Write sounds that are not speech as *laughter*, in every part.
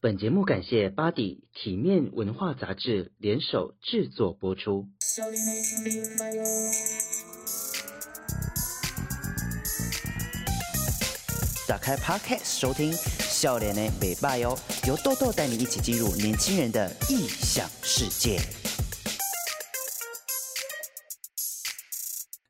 本节目感谢巴迪体面文化杂志联手制作播出。打开 Podcast 收听，笑脸的美拜哦，由豆豆带你一起进入年轻人的异想世界。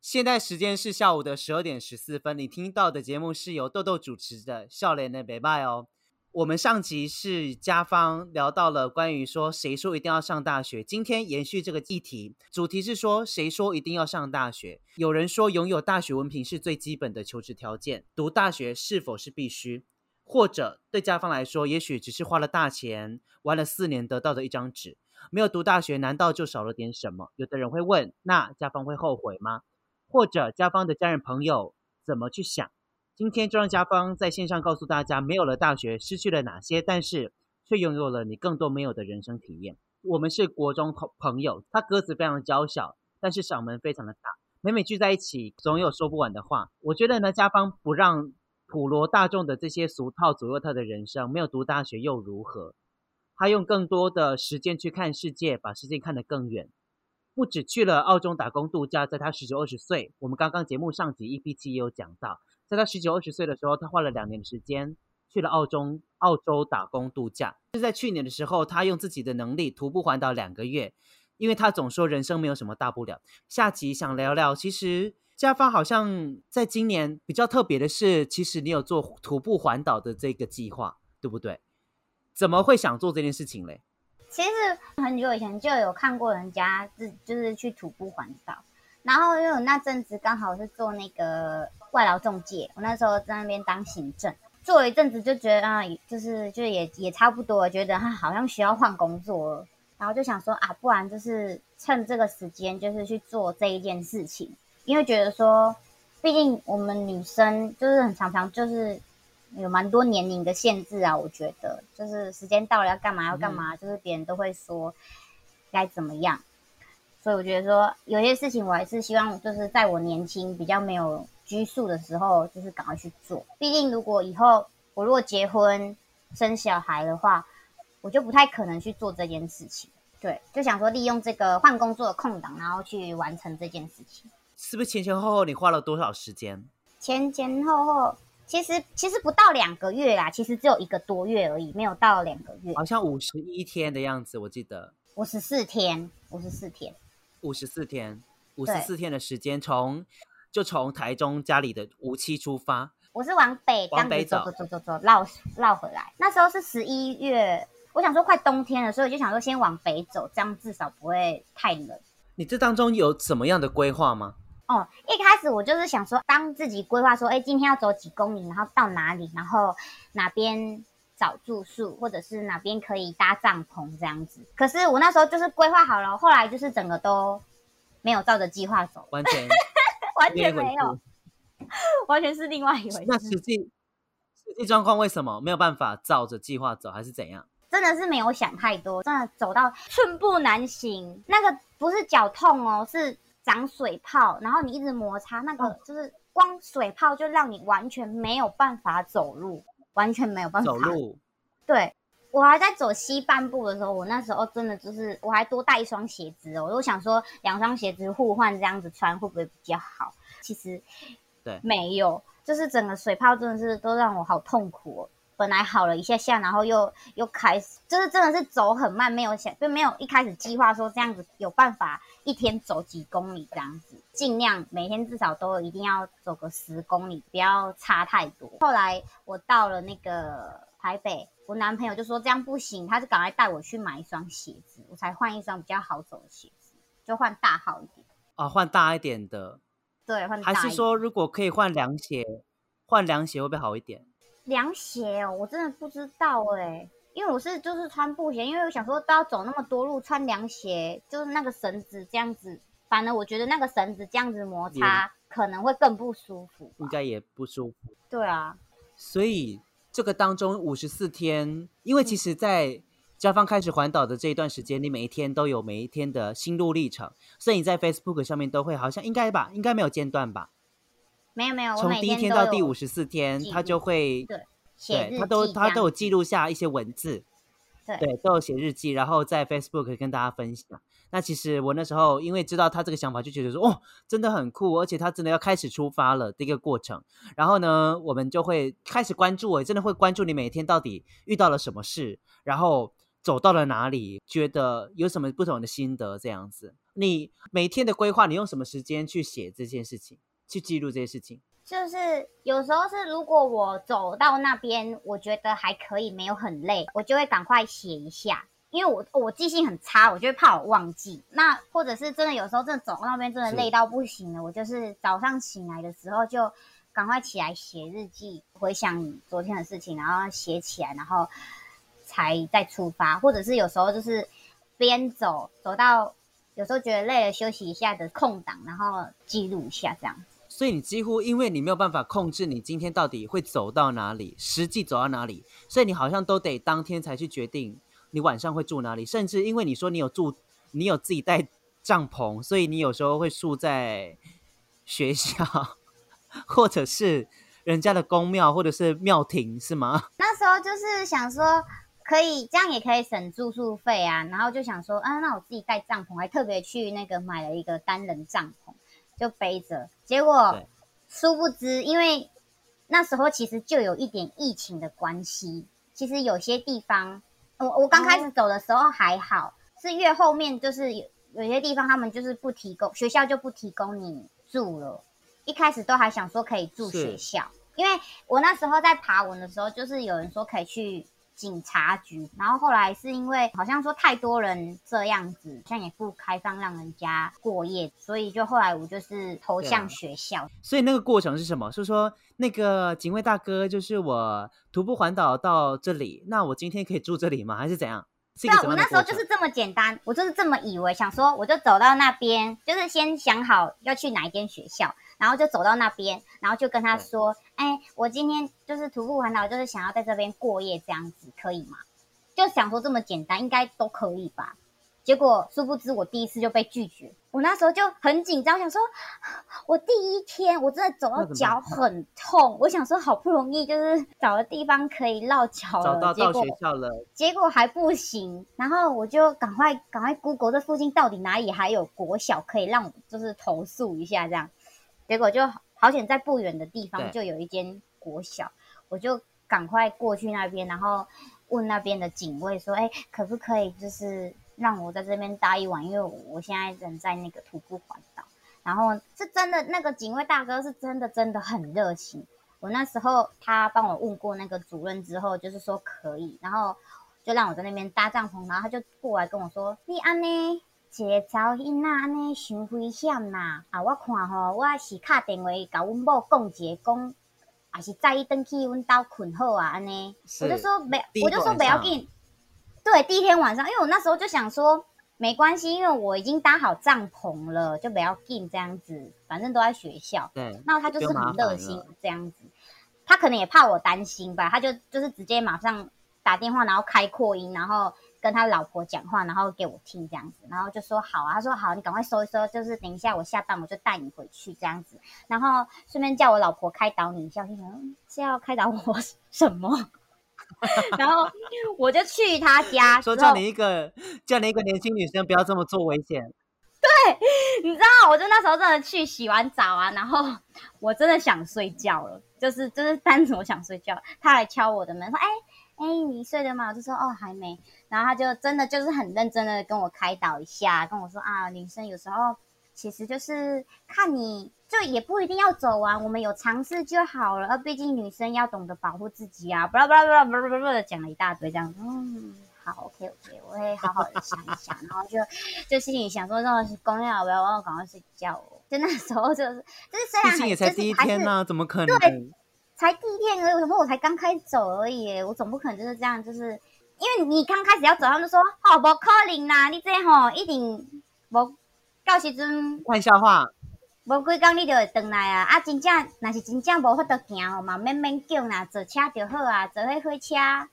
现在时间是下午的十二点十四分，你听到的节目是由豆豆主持的《笑脸的美拜》哦。我们上集是家方聊到了关于说谁说一定要上大学，今天延续这个议题，主题是说谁说一定要上大学？有人说拥有大学文凭是最基本的求职条件，读大学是否是必须？或者对家方来说，也许只是花了大钱玩了四年得到的一张纸，没有读大学难道就少了点什么？有的人会问，那家方会后悔吗？或者家方的家人朋友怎么去想？今天就让家方在线上告诉大家，没有了大学失去了哪些，但是却拥有了你更多没有的人生体验。我们是国中朋朋友，他个子非常娇小，但是嗓门非常的大，每每聚在一起，总有说不完的话。我觉得呢，家方不让普罗大众的这些俗套左右他的人生，没有读大学又如何？他用更多的时间去看世界，把世界看得更远。不止去了澳洲打工度假，在他十九二十岁，我们刚刚节目上集 EP7 也有讲到。在他十九二十岁的时候，他花了两年的时间去了澳洲澳洲打工度假。就在去年的时候，他用自己的能力徒步环岛两个月，因为他总说人生没有什么大不了。下集想聊聊，其实家芳好像在今年比较特别的是，其实你有做徒步环岛的这个计划，对不对？怎么会想做这件事情嘞？其实很久以前就有看过人家自就是去徒步环岛，然后因为我那阵子刚好是做那个。外劳中介，我那时候在那边当行政，做了一阵子就觉得啊，就是就也也差不多，觉得他好像需要换工作了，然后就想说啊，不然就是趁这个时间，就是去做这一件事情，因为觉得说，毕竟我们女生就是很常常就是有蛮多年龄的限制啊，我觉得就是时间到了要干嘛要干嘛，嗯、就是别人都会说该怎么样，所以我觉得说有些事情我还是希望就是在我年轻比较没有。拘束的时候，就是赶快去做。毕竟，如果以后我如果结婚生小孩的话，我就不太可能去做这件事情。对，就想说利用这个换工作的空档，然后去完成这件事情。是不是前前后后你花了多少时间？前前后后，其实其实不到两个月啦，其实只有一个多月而已，没有到两个月。好像五十一天的样子，我记得。五十四天，五十四天，五十四天，五十四天的时间从。就从台中家里的梧栖出发，我是往北，往北走，走走走走，绕绕回来。那时候是十一月，我想说快冬天了，所以我就想说先往北走，这样至少不会太冷。你这当中有什么样的规划吗？哦，一开始我就是想说，当自己规划说，哎，今天要走几公里，然后到哪里，然后哪边找住宿，或者是哪边可以搭帐篷这样子。可是我那时候就是规划好了，后来就是整个都没有照着计划走，完全。完全没有，*laughs* 完全是另外一回事。那实际实际状况为什么没有办法照着计划走，还是怎样？真的是没有想太多，真的走到寸步难行。那个不是脚痛哦，是长水泡，然后你一直摩擦，那个就是光水泡就让你完全没有办法走路，完全没有办法走路。对。我还在走西半部的时候，我那时候真的就是我还多带一双鞋子哦，我都想说两双鞋子互换这样子穿会不会比较好？其实，对，没有，就是整个水泡真的是都让我好痛苦哦。本来好了一下下，然后又又开始，就是真的是走很慢，没有想就没有一开始计划说这样子有办法一天走几公里这样子，尽量每天至少都一定要走个十公里，不要差太多。后来我到了那个台北。我男朋友就说这样不行，他就赶快带我去买一双鞋子，我才换一双比较好走的鞋子，就换大号一点啊，换大一点的。对，换大。还是说如果可以换凉鞋，换凉鞋会不会好一点？凉鞋哦，我真的不知道哎，因为我是就是穿布鞋，因为我想说都要走那么多路，穿凉鞋就是那个绳子这样子，反正我觉得那个绳子这样子摩擦可能会更不舒服，应该也不舒服。对啊，所以。这个当中五十四天，因为其实，在家芳开始环岛的这一段时间，你每一天都有每一天的心路历程，所以你在 Facebook 上面都会好像应该吧，应该没有间断吧？没有没有，从第一天到第五十四天，他就会对，对，他都他都有记录下一些文字。对，都有写日记，然后在 Facebook 跟大家分享。那其实我那时候因为知道他这个想法，就觉得说哦，真的很酷，而且他真的要开始出发了这个过程。然后呢，我们就会开始关注，我真的会关注你每天到底遇到了什么事，然后走到了哪里，觉得有什么不同的心得这样子。你每天的规划，你用什么时间去写这件事情，去记录这些事情？就是有时候是如果我走到那边，我觉得还可以，没有很累，我就会赶快写一下。因为我我记性很差，我就会怕我忘记。那或者是真的有时候真的走到那边真的累到不行了，我就是早上醒来的时候就赶快起来写日记，回想昨天的事情，然后写起来，然后才再出发。或者是有时候就是边走走到有时候觉得累了休息一下的空档，然后记录一下这样。所以你几乎因为你没有办法控制你今天到底会走到哪里，实际走到哪里，所以你好像都得当天才去决定。你晚上会住哪里？甚至因为你说你有住，你有自己带帐篷，所以你有时候会住在学校，或者是人家的宫庙，或者是庙庭，是吗？*laughs* 那时候就是想说，可以这样也可以省住宿费啊。然后就想说，啊，那我自己带帐篷，还特别去那个买了一个单人帐篷，就背着。结果殊不知，因为那时候其实就有一点疫情的关系，其实有些地方。我我刚开始走的时候还好，哦、是越后面就是有有些地方他们就是不提供，学校就不提供你住了。一开始都还想说可以住学校，因为我那时候在爬文的时候，就是有人说可以去。警察局，然后后来是因为好像说太多人这样子，好像也不开放让人家过夜，所以就后来我就是投向学校。啊、所以那个过程是什么？是说那个警卫大哥就是我徒步环岛到这里，那我今天可以住这里吗？还是怎样？对啊，我那时候就是这么简单，我就是这么以为，想说我就走到那边，就是先想好要去哪一间学校。然后就走到那边，然后就跟他说：“哎、欸，我今天就是徒步环岛，就是想要在这边过夜，这样子可以吗？”就想说这么简单，应该都可以吧。结果殊不知，我第一次就被拒绝。我那时候就很紧张，想说，我第一天我真的走到脚很痛。我想说，好不容易就是找个地方可以落脚了，找到到学校了，结果还不行。然后我就赶快赶快 Google 这附近到底哪里还有国小可以让我就是投诉一下这样。结果就好险，在不远的地方就有一间国小，我就赶快过去那边，然后问那边的警卫说：“哎，可不可以就是让我在这边待一晚？因为我现在人在那个徒步环岛。”然后是真的，那个警卫大哥是真的真的很热情。我那时候他帮我问过那个主任之后，就是说可以，然后就让我在那边搭帐篷，然后他就过来跟我说：“你安呢？”一个查某囡仔安尼伤危险呐！啊，我看吼，我是打电话甲阮某讲一个，讲也是载伊转去阮兜困好啊，安尼。我就说没，我就说不要紧。对，第一天晚上，因为我那时候就想说没关系，因为我已经搭好帐篷了，就不要紧这样子，反正都在学校。对。然后他就是很热心这样子，他可能也怕我担心吧，他就就是直接马上打电话，然后开扩音，然后。跟他老婆讲话，然后给我听这样子，然后就说好啊，他说好，你赶快收一收，就是等一下我下班我就带你回去这样子，然后顺便叫我老婆开导你一下，我就想是要开导我 *laughs* 什么？*laughs* 然后我就去他家，*laughs* 说叫你一个叫你一个年轻女生不要这么做危险。对，你知道，我就那时候真的去洗完澡啊，然后我真的想睡觉了，就是就是单纯我想睡觉，他来敲我的门说，哎。哎，你睡了吗？我就说哦，还没。然后他就真的就是很认真的跟我开导一下，跟我说啊，女生有时候其实就是看你就也不一定要走完，我们有尝试就好了。毕竟女生要懂得保护自己啊，巴拉巴拉巴拉巴拉巴拉的讲了一大堆这样。嗯，好，OK OK，我会好好的想一想。然后就就心里想说，那公要不要我要赶快睡觉哦。就那时候就是就是虽然也才第一天呢，怎么可能？对。才第一天而已，我想说我才刚开始走而已，我总不可能就是这样，就是因为你刚开始要走，他们就说哦，不可能啦，你这吼一定无到时阵玩笑话，无几工你就会回来啊！啊，真正那是真正无法度行吼嘛，免免叫啦，坐车就好啊，坐迄火车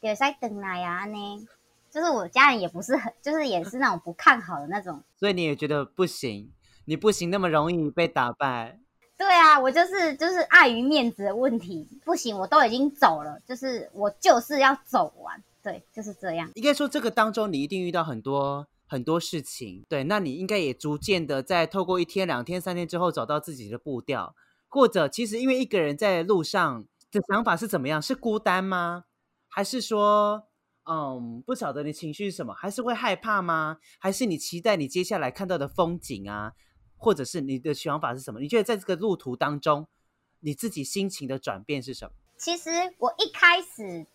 就会使回来啊，安尼。就是我家人也不是很，就是也是那种不看好的那种，*laughs* 所以你也觉得不行，你不行那么容易被打败。对啊，我就是就是碍于面子的问题，不行，我都已经走了，就是我就是要走完。对，就是这样。应该说，这个当中你一定遇到很多很多事情，对，那你应该也逐渐的在透过一天、两天、三天之后找到自己的步调，或者其实因为一个人在路上的想法是怎么样？是孤单吗？还是说，嗯，不晓得你情绪是什么？还是会害怕吗？还是你期待你接下来看到的风景啊？或者是你的想法是什么？你觉得在这个路途当中，你自己心情的转变是什么？其实我一开始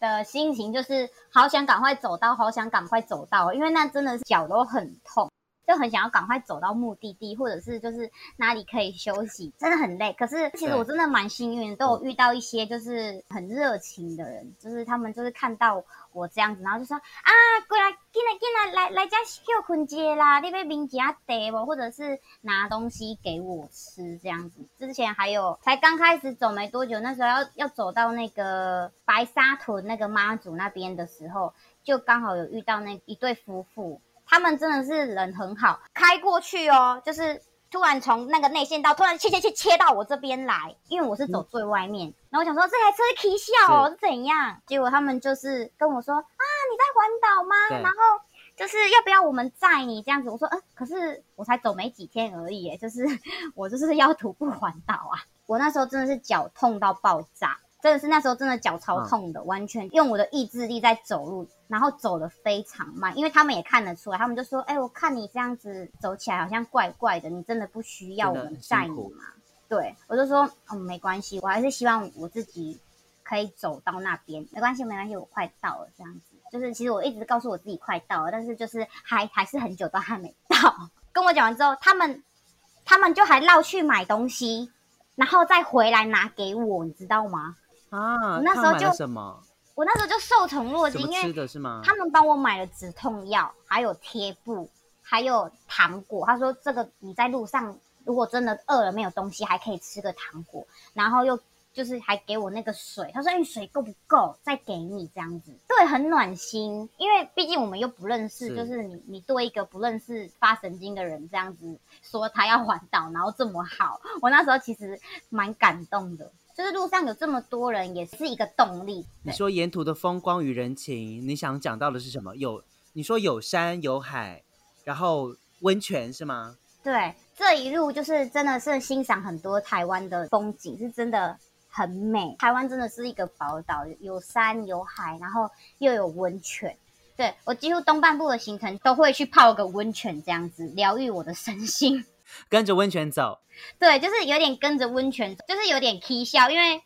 的心情就是好想赶快走到，好想赶快走到，因为那真的是脚都很痛。就很想要赶快走到目的地，或者是就是哪里可以休息，真的很累。可是其实我真的蛮幸运，都有遇到一些就是很热情的人，就是他们就是看到我这样子，然后就说啊，过来，进来，进来，来来家休困街啦，你要名家带我，或者是拿东西给我吃这样子。之前还有才刚开始走没多久，那时候要要走到那个白沙屯那个妈祖那边的时候，就刚好有遇到那一对夫妇。他们真的是人很好，开过去哦，就是突然从那个内线道突然切切切切到我这边来，因为我是走最外面，嗯、然后我想说这台车是起笑哦是，是怎样？结果他们就是跟我说啊，你在环岛吗？然后就是要不要我们载你这样子？我说嗯，可是我才走没几天而已，就是 *laughs* 我就是要徒步环岛啊，我那时候真的是脚痛到爆炸。真的是那时候真的脚超痛的，嗯，完全用我的意志力在走路，然后走的非常慢，因为他们也看得出来，他们就说：“哎，我看你这样子走起来好像怪怪的，你真的不需要我们载你吗？”对，我就说：“嗯，没关系，我还是希望我自己可以走到那边，没关系，没关系，我快到了。”这样子，就是其实我一直告诉我自己快到了，但是就是还还是很久都还没到。*laughs* 跟我讲完之后，他们他们就还绕去买东西，然后再回来拿给我，你知道吗？啊，我那时候就什么？我那时候就受宠若惊，因为他们帮我买了止痛药，还有贴布，还有糖果。他说这个你在路上如果真的饿了没有东西，还可以吃个糖果。然后又就是还给我那个水，他说你水够不够？再给你这样子，对，很暖心。因为毕竟我们又不认识，是就是你你对一个不认识发神经的人这样子说他要环岛，然后这么好，我那时候其实蛮感动的。就是路上有这么多人，也是一个动力。你说沿途的风光与人情，你想讲到的是什么？有你说有山有海，然后温泉是吗？对，这一路就是真的是欣赏很多台湾的风景，是真的很美。台湾真的是一个宝岛，有山有海，然后又有温泉。对，我几乎东半部的行程都会去泡个温泉，这样子疗愈我的身心。跟着温泉走，对，就是有点跟着温泉走，就是有点 K 笑，因为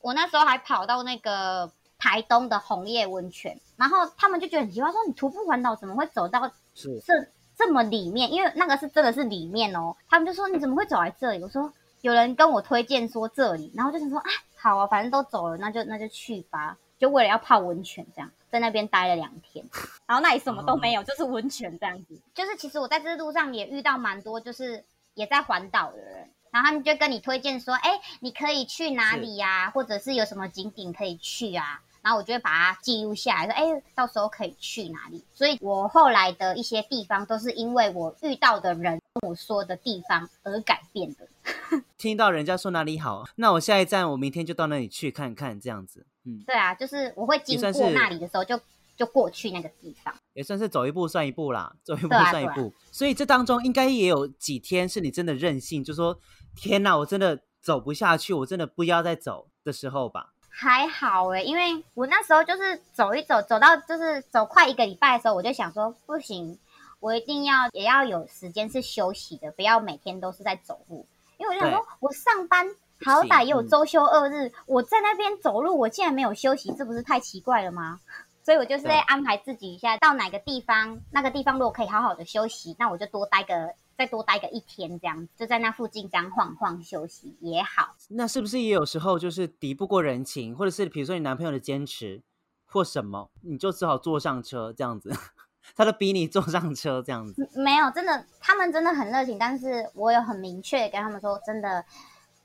我那时候还跑到那个台东的红叶温泉，然后他们就觉得很奇怪，说你徒步环岛怎么会走到这这么里面？因为那个是真的是里面哦，他们就说你怎么会走来这里？我说有人跟我推荐说这里，然后就想说啊，好啊，反正都走了，那就那就去吧，就为了要泡温泉这样。在那边待了两天，然后那里什么都没有，就是温泉这样子。就是其实我在这路上也遇到蛮多，就是也在环岛的人，然后他们就跟你推荐说，哎，你可以去哪里呀？或者是有什么景点可以去啊？然后我就会把它记录下来，说，哎，到时候可以去哪里。所以我后来的一些地方都是因为我遇到的人跟我说的地方而改变的。*laughs* 听到人家说哪里好，那我下一站我明天就到那里去看看，这样子。嗯，对啊，就是我会经过那里的时候就，就就过去那个地方，也算是走一步算一步啦，走一步算一步。啊啊、所以这当中应该也有几天是你真的任性，就说天哪，我真的走不下去，我真的不要再走的时候吧？还好哎、欸，因为我那时候就是走一走，走到就是走快一个礼拜的时候，我就想说不行，我一定要也要有时间是休息的，不要每天都是在走路，因为我就想说我上班。好歹也有周休二日，嗯，我在那边走路，我竟然没有休息，这不是太奇怪了吗？所以我就是在安排自己一下，到哪个地方，那个地方如果可以好好的休息，那我就多待个，再多待个一天，这样就在那附近这样晃晃休息也好。那是不是也有时候就是敌不过人情，或者是比如说你男朋友的坚持或什么，你就只好坐上车这样子，*laughs* 他都逼你坐上车这样子。没有，真的，他们真的很热情，但是我有很明确的跟他们说，真的。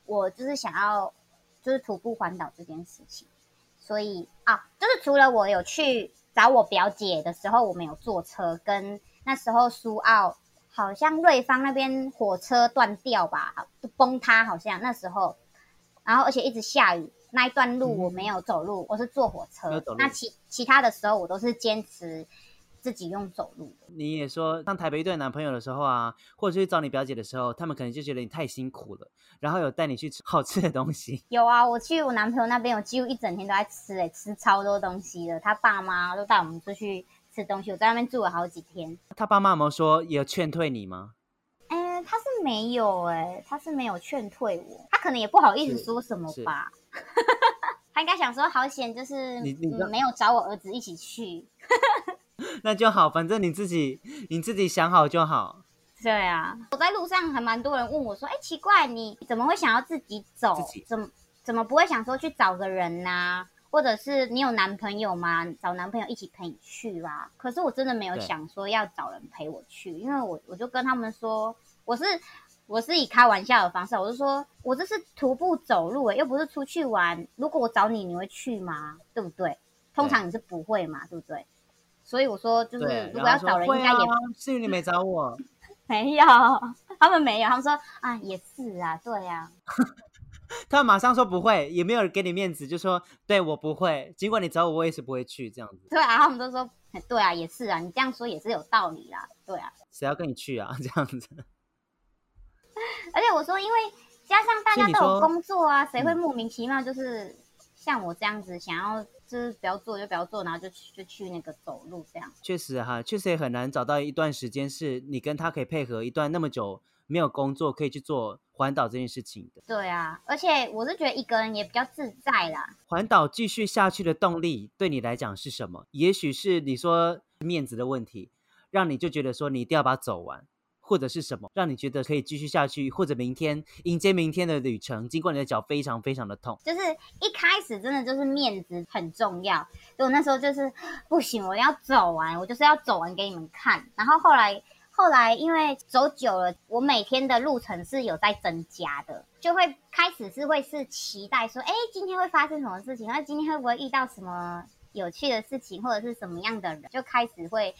我就是想要，就是徒步环岛这件事情，所以啊，就是除了我有去找我表姐的时候，我们有坐车，跟那时候苏澳好像瑞芳那边火车断掉吧，崩塌好像那时候，然后而且一直下雨，那一段路我没有走路，嗯、我是坐火车。那其其他的时候我都是坚持自己用走路。你也说上台北遇到男朋友的时候啊，或者去找你表姐的时候，他们可能就觉得你太辛苦了，然后有带你去吃好吃的东西。*laughs* 有啊，我去我男朋友那边，我几乎一整天都在吃、欸，哎，吃超多东西的。他爸妈都带我们出去吃东西，我在那边住了好几天。他爸妈有没有说也有劝退你吗？哎、欸，他是没有、欸，哎，他是没有劝退我，他可能也不好意思说什么吧。*laughs* 他应该想说好险，就是你你、嗯、没有找我儿子一起去。那就好，反正你自己你自己想好就好。对啊，我在路上还蛮多人问我说：“哎，奇怪，你怎么会想要自己走？自己怎么怎么不会想说去找个人呐、啊？或者是你有男朋友吗？找男朋友一起陪你去啦？”可是我真的没有想说要找人陪我去，因为我我就跟他们说，我是我是以开玩笑的方式，我就说我这是徒步走路，又不是出去玩。如果我找你，你会去吗？对不对？通常你是不会嘛，对不对？所以我说，就是如果要找人，应该也 *laughs* 是你没找我，*laughs* 没有，他们没有，他们说啊，也是啊，对呀、啊。*laughs* 他们马上说不会，也没有人给你面子，就说对我不会，尽管你找我，我也是不会去这样子。对啊，他们都说对啊，也是啊，你这样说也是有道理啦，对啊。谁要跟你去啊？这样子。而且我说，因为加上大家都有工作啊，谁会莫名其妙就是像我这样子想要。就是不要做就不要做，然后就去就去那个走路这样。确实哈，确实也很难找到一段时间是你跟他可以配合一段那么久没有工作可以去做环岛这件事情的。对啊，而且我是觉得一个人也比较自在啦。环岛继续下去的动力对你来讲是什么？也许是你说面子的问题，让你就觉得说你一定要把它走完。或者是什么让你觉得可以继续下去，或者明天迎接明天的旅程，尽管你的脚非常非常的痛。就是一开始真的就是面子很重要，所以我那时候就是不行，我要走完，我就是要走完给你们看。然后后来后来因为走久了，我每天的路程是有在增加的，就会开始是会是期待说，哎，今天会发生什么事情？那今天会不会遇到什么有趣的事情，或者是什么样的人？就开始会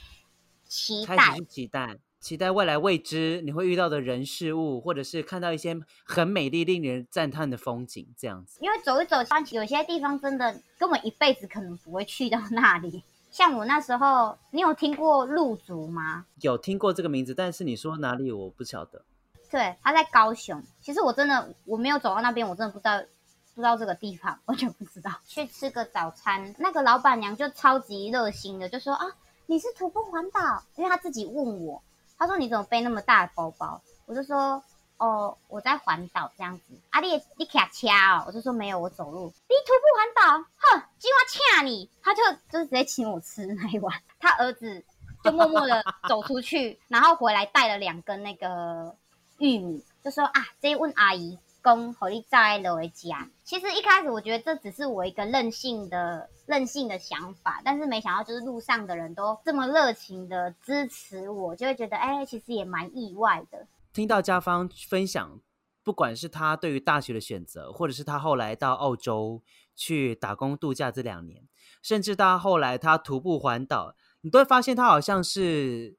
期待，期待。期待未来未知你会遇到的人事物，或者是看到一些很美丽、令人赞叹的风景，这样子。因为走一走，像有些地方真的根本一辈子可能不会去到那里。像我那时候，你有听过路竹吗？有听过这个名字，但是你说哪里我不晓得。对，他在高雄。其实我真的我没有走到那边，我真的不知道不知道这个地方，完全不知道。去吃个早餐，那个老板娘就超级热心的，就说啊，你是徒步环岛？因为他自己问我。他说：“你怎么背那么大的包包？”我就说：“哦，我在环岛这样子。”阿丽，你卡车哦？我就说：“没有，我走路。”你徒步环岛？哼，今晚掐你。他就就是直接请我吃那一碗。他儿子就默默的走出去，然后回来带了两根那个玉米，就说：“啊，这一问阿姨。”公和你在了为家。其实一开始我觉得这只是我一个任性的任性的想法，但是没想到就是路上的人都这么热情的支持我，就会觉得哎，其实也蛮意外的。听到家芳分享，不管是他对于大学的选择，或者是他后来到澳洲去打工度假这两年，甚至到后来他徒步环岛，你都会发现他好像是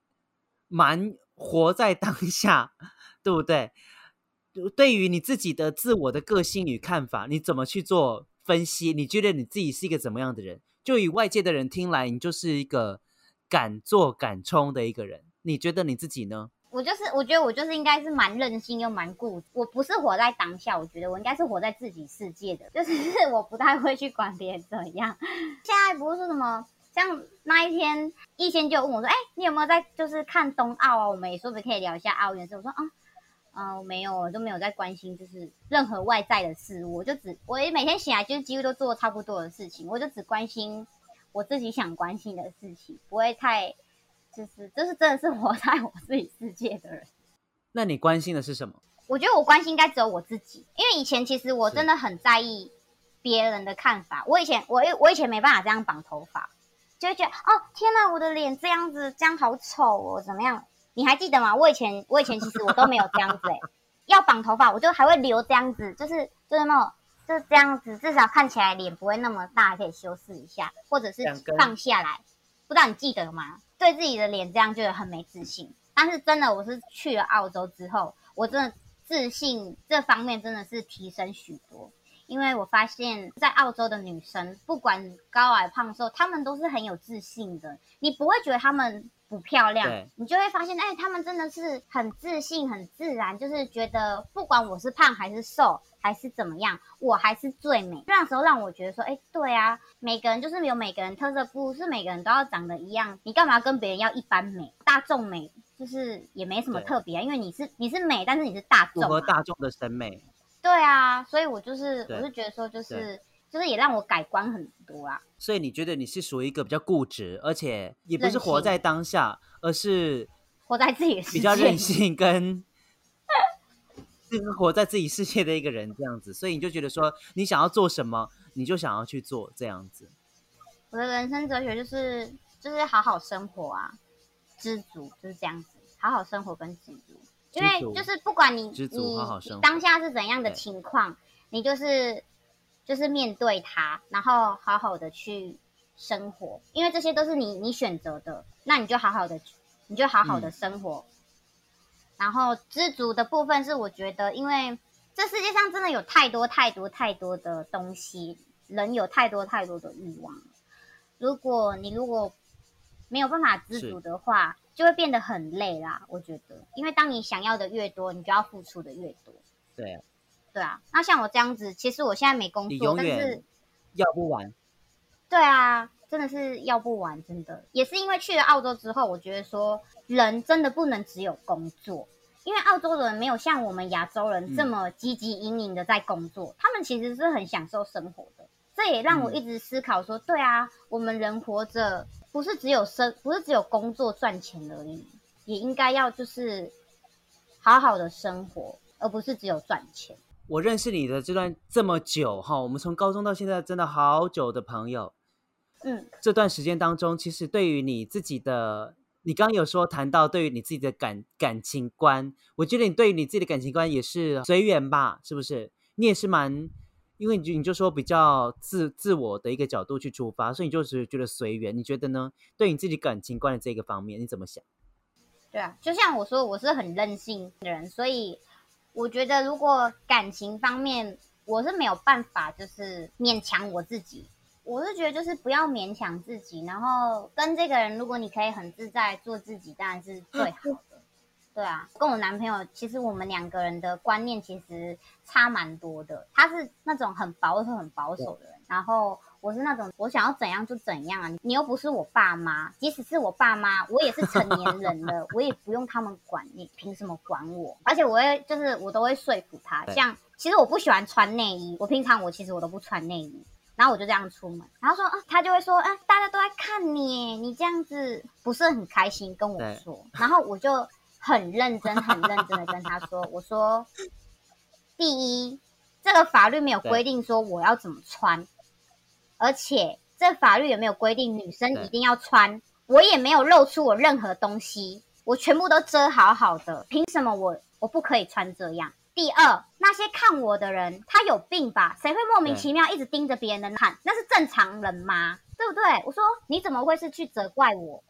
蛮活在当下，对不对？对于你自己的自我的个性与看法，你怎么去做分析？你觉得你自己是一个怎么样的人？就以外界的人听来，你就是一个敢做敢冲的一个人。你觉得你自己呢？我就是，我觉得我就是应该是蛮任性又蛮固执。我不是活在当下，我觉得我应该是活在自己世界的，就是 *laughs* 我不太会去管别人怎样。现在不是说什么，像那一天，一先就问我说：“哎，你有没有在就是看冬奥啊？我们也说不是可以聊一下奥运。”我说：“啊。”，我没有，我都没有在关心，就是任何外在的事物，我就只，我每天醒来就是几乎都做差不多的事情，我就只关心我自己想关心的事情，不会太，就是，就是真的是活在我自己世界的人。那你关心的是什么？我觉得我关心应该只有我自己，因为以前其实我真的很在意别人的看法。我以前，我我以前没办法这样绑头发，就会觉得哦，天哪，我的脸这样子，这样好丑哦，怎么样？你还记得吗？我以前，我以前其实我都没有这样子哎、欸，要绑头发，我就还会留这样子，就是就是那种就是这样子，至少看起来脸不会那么大，可以修饰一下，或者是放下来。不知道你记得吗？对自己的脸这样就很没自信。但是真的，我是去了澳洲之后，我真的自信这方面真的是提升许多。因为我发现，在澳洲的女生，不管高矮胖瘦，她们都是很有自信的。你不会觉得她们不漂亮，你就会发现，哎，他们真的是很自信、很自然，就是觉得不管我是胖还是瘦，还是怎么样，我还是最美。那时候让我觉得说，哎，对啊，每个人就是有每个人特色，不是每个人都要长得一样。你干嘛跟别人要一般美、大众美？就是也没什么特别啊，因为你是你是美，但是你是大众，符合大众的审美。对啊，所以我就是，我是觉得说，就是就是也让我改观很多啊。所以你觉得你是属于一个比较固执，而且也不是活在当下，而是活在自己的世界，比较任性跟就是活在自己世界的一个人这样子。所以你就觉得说，你想要做什么，你就想要去做这样子。我的人生哲学就是就是好好生活啊，知足就是这样子，好好生活跟知足。因为就是不管你你当下是怎样的情况，你就是就是面对它，然后好好的去生活。因为这些都是你你选择的，那你就好好的，你就好好的生活。嗯、然后知足的部分是，我觉得，因为这世界上真的有太多太多太多的东西，人有太多太多的欲望。如果你如果没有办法知足的话，就会变得很累啦，我觉得，因为当你想要的越多，你就要付出的越多。对，对啊。那像我这样子，其实我现在没工作，但是要不完。对啊，真的是要不完，真的。也是因为去了澳洲之后，我觉得说人真的不能只有工作，因为澳洲的人没有像我们亚洲人这么积极营营的在工作，嗯，他们其实是很享受生活的。这也让我一直思考说，对啊，我们人活着。不是只有生，不是只有工作赚钱而已，也应该要就是好好的生活，而不是只有赚钱。我认识你的这段这么久哈，我们从高中到现在真的好久的朋友，嗯，这段时间当中，其实对于你自己的，你刚刚有说谈到对于你自己的感感情观，我觉得你对于你自己的感情观也是随缘吧，是不是？你也是蛮。因为你就你就说比较自自我的一个角度去出发，所以你就是觉得随缘。你觉得呢？对你自己感情观的这个方面，你怎么想？对啊，就像我说，我是很任性的人，所以我觉得如果感情方面，我是没有办法就是勉强我自己。我是觉得就是不要勉强自己，然后跟这个人，如果你可以很自在做自己，当然是最好的。对啊，跟我男朋友，其实我们两个人的观念其实差蛮多的。他是那种很保守、很保守的人，然后我是那种我想要怎样就怎样啊。你又不是我爸妈，即使是我爸妈，我也是成年人了，我也不用他们管你，凭什么管我？而且我会就是我都会说服他，像其实我不喜欢穿内衣，我平常我其实我都不穿内衣，然后我就这样出门，然后说啊，他就会说，啊，大家都在看你，你这样子不是很开心，跟我说，然后我就。很认真、很认真的跟他说：“我说，第一，这个法律没有规定说我要怎么穿，而且这法律有没有规定女生一定要穿，我也没有露出我任何东西，我全部都遮好好的，凭什么我我不可以穿这样？第二，那些看我的人，他有病吧？谁会莫名其妙一直盯着别人的看？那是正常人吗？对不对？我说，你怎么会是去责怪我？”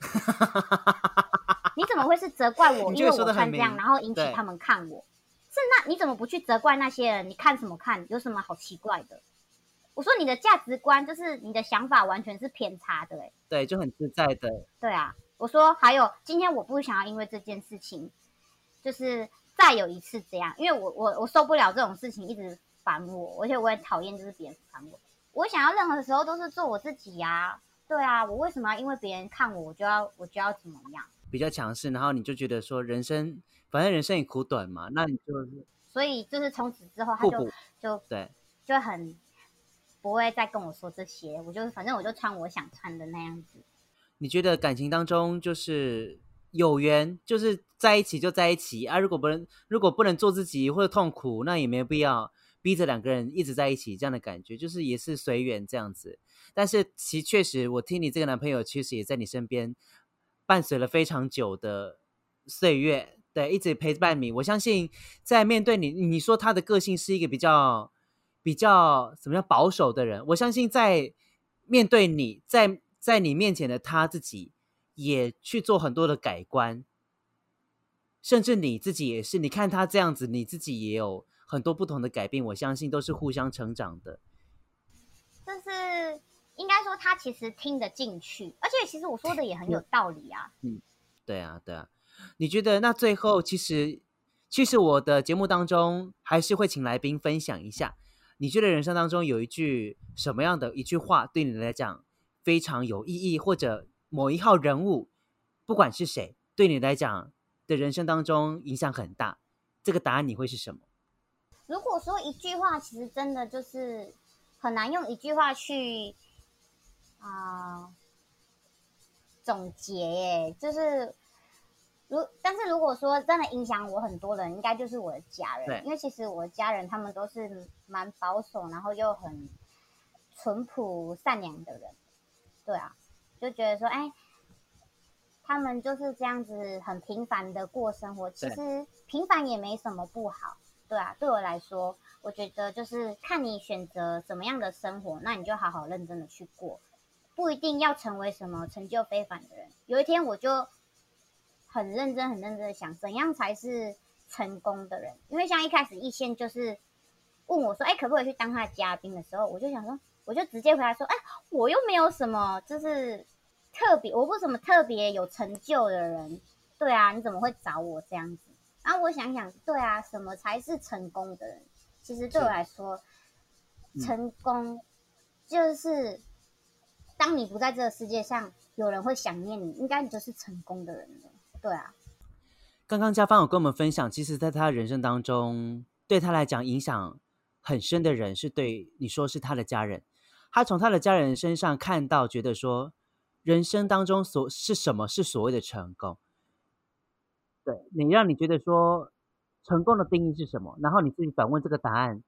*laughs* 你怎么会是责怪我？因为我穿这样，然后引起他们看我。是那你怎么不去责怪那些人？你看什么看？有什么好奇怪的？我说你的价值观就是你的想法完全是偏差的，欸，对，就很自在的。对啊，我说还有今天我不想要因为这件事情，就是再有一次这样，因为我我我受不了这种事情一直烦我，而且我也讨厌就是别人烦我。我想要任何时候都是做我自己呀。对啊，我为什么要因为别人看我，我就要我就要怎么样？比较强势，然后你就觉得说人生，反正人生也苦短嘛，那你就是，所以就是从此之后，他就就对，就很不会再跟我说这些，我就反正我就穿我想穿的那样子。你觉得感情当中就是有缘，就是在一起就在一起啊，如果不能如果不能做自己或者痛苦，那也没有必要逼着两个人一直在一起，这样的感觉就是也是随缘这样子。但是其确实，我听你这个男朋友其实也在你身边伴随了非常久的岁月，对，一直陪伴你。我相信在面对你，你说他的个性是一个比较比较怎么样保守的人，我相信在面对你在在你面前的他自己也去做很多的改观，甚至你自己也是，你看他这样子，你自己也有很多不同的改变，我相信都是互相成长的。就是应该说他其实听得进去，而且其实我说的也很有道理啊。嗯，对啊，对啊。你觉得那最后其实，其实我的节目当中还是会请来宾分享一下，你觉得人生当中有一句什么样的一句话对你来讲非常有意义，或者某一号人物，不管是谁，对你来讲的人生当中影响很大，这个答案你会是什么？如果说一句话，其实真的就是很难用一句话去啊、呃、总结耶，就是。如，但是如果说真的影响我很多人，应该就是我的家人。因为其实我的家人他们都是蛮保守，然后又很淳朴善良的人。对啊，就觉得说，哎，他们就是这样子很平凡的过生活。其实平凡也没什么不好。对啊，对我来说，我觉得就是看你选择怎么样的生活，那你就好好认真的去过，不一定要成为什么成就非凡的人。有一天我就。很认真、很认真的想，怎样才是成功的人？因为像一开始一线就是问我说：“哎，可不可以去当他的嘉宾？”的时候，我就想说，我就直接回答说：“哎，我又没有什么，就是特别，我不是什么特别有成就的人，对啊，你怎么会找我这样子？”然后我想想，对啊，什么才是成功的人？其实对我来说，成功就是当你不在这个世界上，有人会想念你，应该你就是成功的人了。对啊，刚刚家芳有跟我们分享，其实在他人生当中，对他来讲影响很深的人是对你说是他的家人。他从他的家人身上看到，觉得说人生当中所是什么是所谓的成功。对，你让你觉得说成功的定义是什么？然后你自己反问这个答案，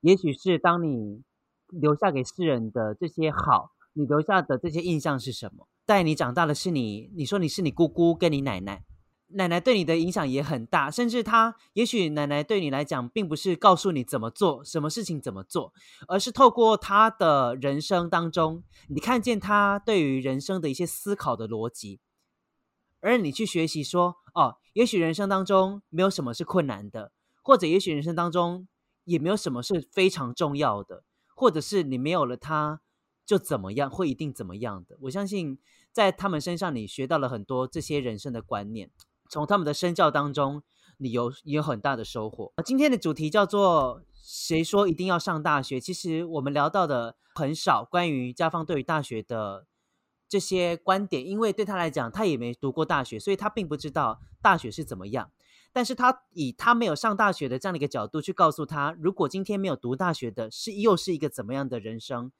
也许是当你留下给世人的这些好，你留下的这些印象是什么？带你长大的是你，你说你是你姑姑跟你奶奶，奶奶对你的影响也很大，甚至她也许奶奶对你来讲，并不是告诉你怎么做，什么事情怎么做，而是透过她的人生当中，你看见她对于人生的一些思考的逻辑，而你去学习说，哦，也许人生当中没有什么是困难的，或者也许人生当中也没有什么是非常重要的，或者是你没有了她。就怎么样，会一定怎么样的。我相信在他们身上，你学到了很多这些人生的观念，从他们的身教当中，你有有很大的收获。今天的主题叫做“谁说一定要上大学”。其实我们聊到的很少关于家芳对于大学的这些观点，因为对他来讲，他也没读过大学，所以他并不知道大学是怎么样。但是他以他没有上大学的这样的一个角度去告诉他，如果今天没有读大学的，是又是一个怎么样的人生？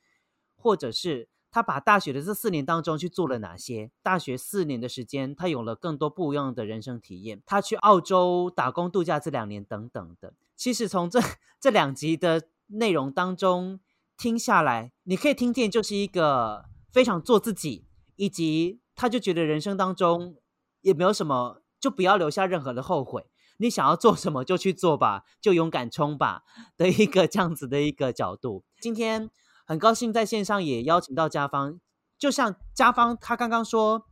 或者是他把大学的这四年当中去做了哪些？大学四年的时间，他有了更多不一样的人生体验。他去澳洲打工度假这两年等等的。其实从这这两集的内容当中听下来，你可以听见就是一个非常做自己，以及他就觉得人生当中也没有什么，就不要留下任何的后悔。你想要做什么就去做吧，就勇敢冲吧的一个这样子的一个角度。今天。很高兴在线上也邀请到家方，就像家方他刚刚说，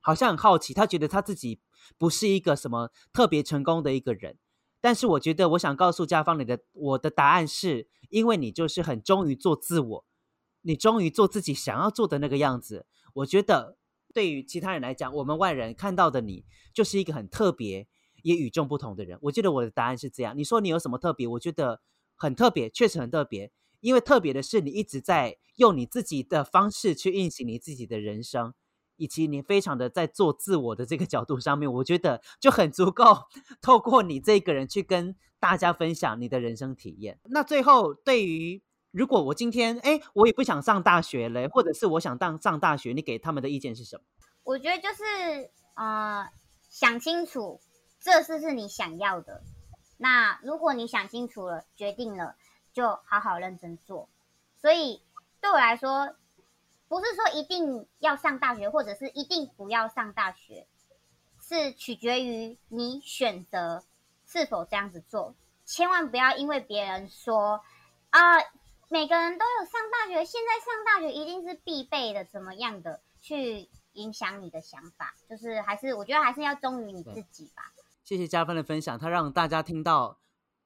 好像很好奇，他觉得他自己不是一个什么特别成功的一个人，但是我觉得我想告诉家方你的，我的答案是因为你就是很忠于做自我，你忠于做自己想要做的那个样子。我觉得对于其他人来讲，我们外人看到的你就是一个很特别也与众不同的人。我觉得我的答案是这样。你说你有什么特别？我觉得很特别，确实很特别。因为特别的是，你一直在用你自己的方式去运行你自己的人生，以及你非常的在做自我的这个角度上面，我觉得就很足够。透过你这个人去跟大家分享你的人生体验。那最后，对于如果我今天哎，我也不想上大学了，或者是我想当上大学，你给他们的意见是什么？我觉得就是呃，想清楚这是是你想要的。那如果你想清楚了，决定了。就好好认真做，所以对我来说，不是说一定要上大学，或者是一定不要上大学，是取决于你选择是否这样子做。千万不要因为别人说啊，每个人都有上大学，现在上大学一定是必备的，怎么样的去影响你的想法。就是还是我觉得还是要忠于你自己吧。谢谢加分的分享，他让大家听到。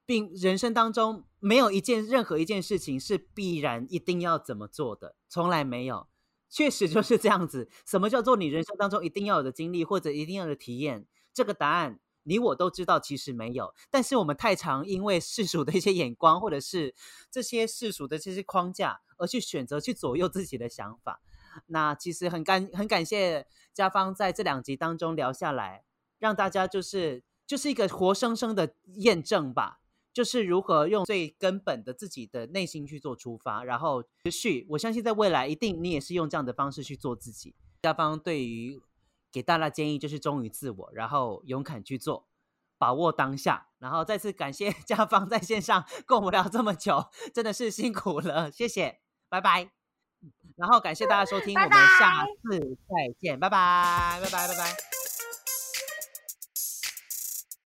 并人生当中没有一件任何一件事情是必然一定要怎么做的，从来没有。确实就是这样子。什么叫做你人生当中一定要有的经历或者一定要的体验？这个答案你我都知道，其实没有。但是我们太常因为世俗的一些眼光，或者是这些世俗的这些框架，而去选择去左右自己的想法。那其实很感很感谢家芳在这两集当中聊下来，让大家就是就是一个活生生的验证吧。就是如何用最根本的自己的内心去做出发，然后持续。我相信在未来一定你也是用这样的方式去做自己。家方对于给大家建议就是忠于自我，然后勇敢去做，把握当下。然后再次感谢 *laughs* 家方在线上跟我们聊这么久，真的是辛苦了，谢谢，拜拜。然后感谢大家收听，我们下次再见，拜拜，拜拜，拜拜。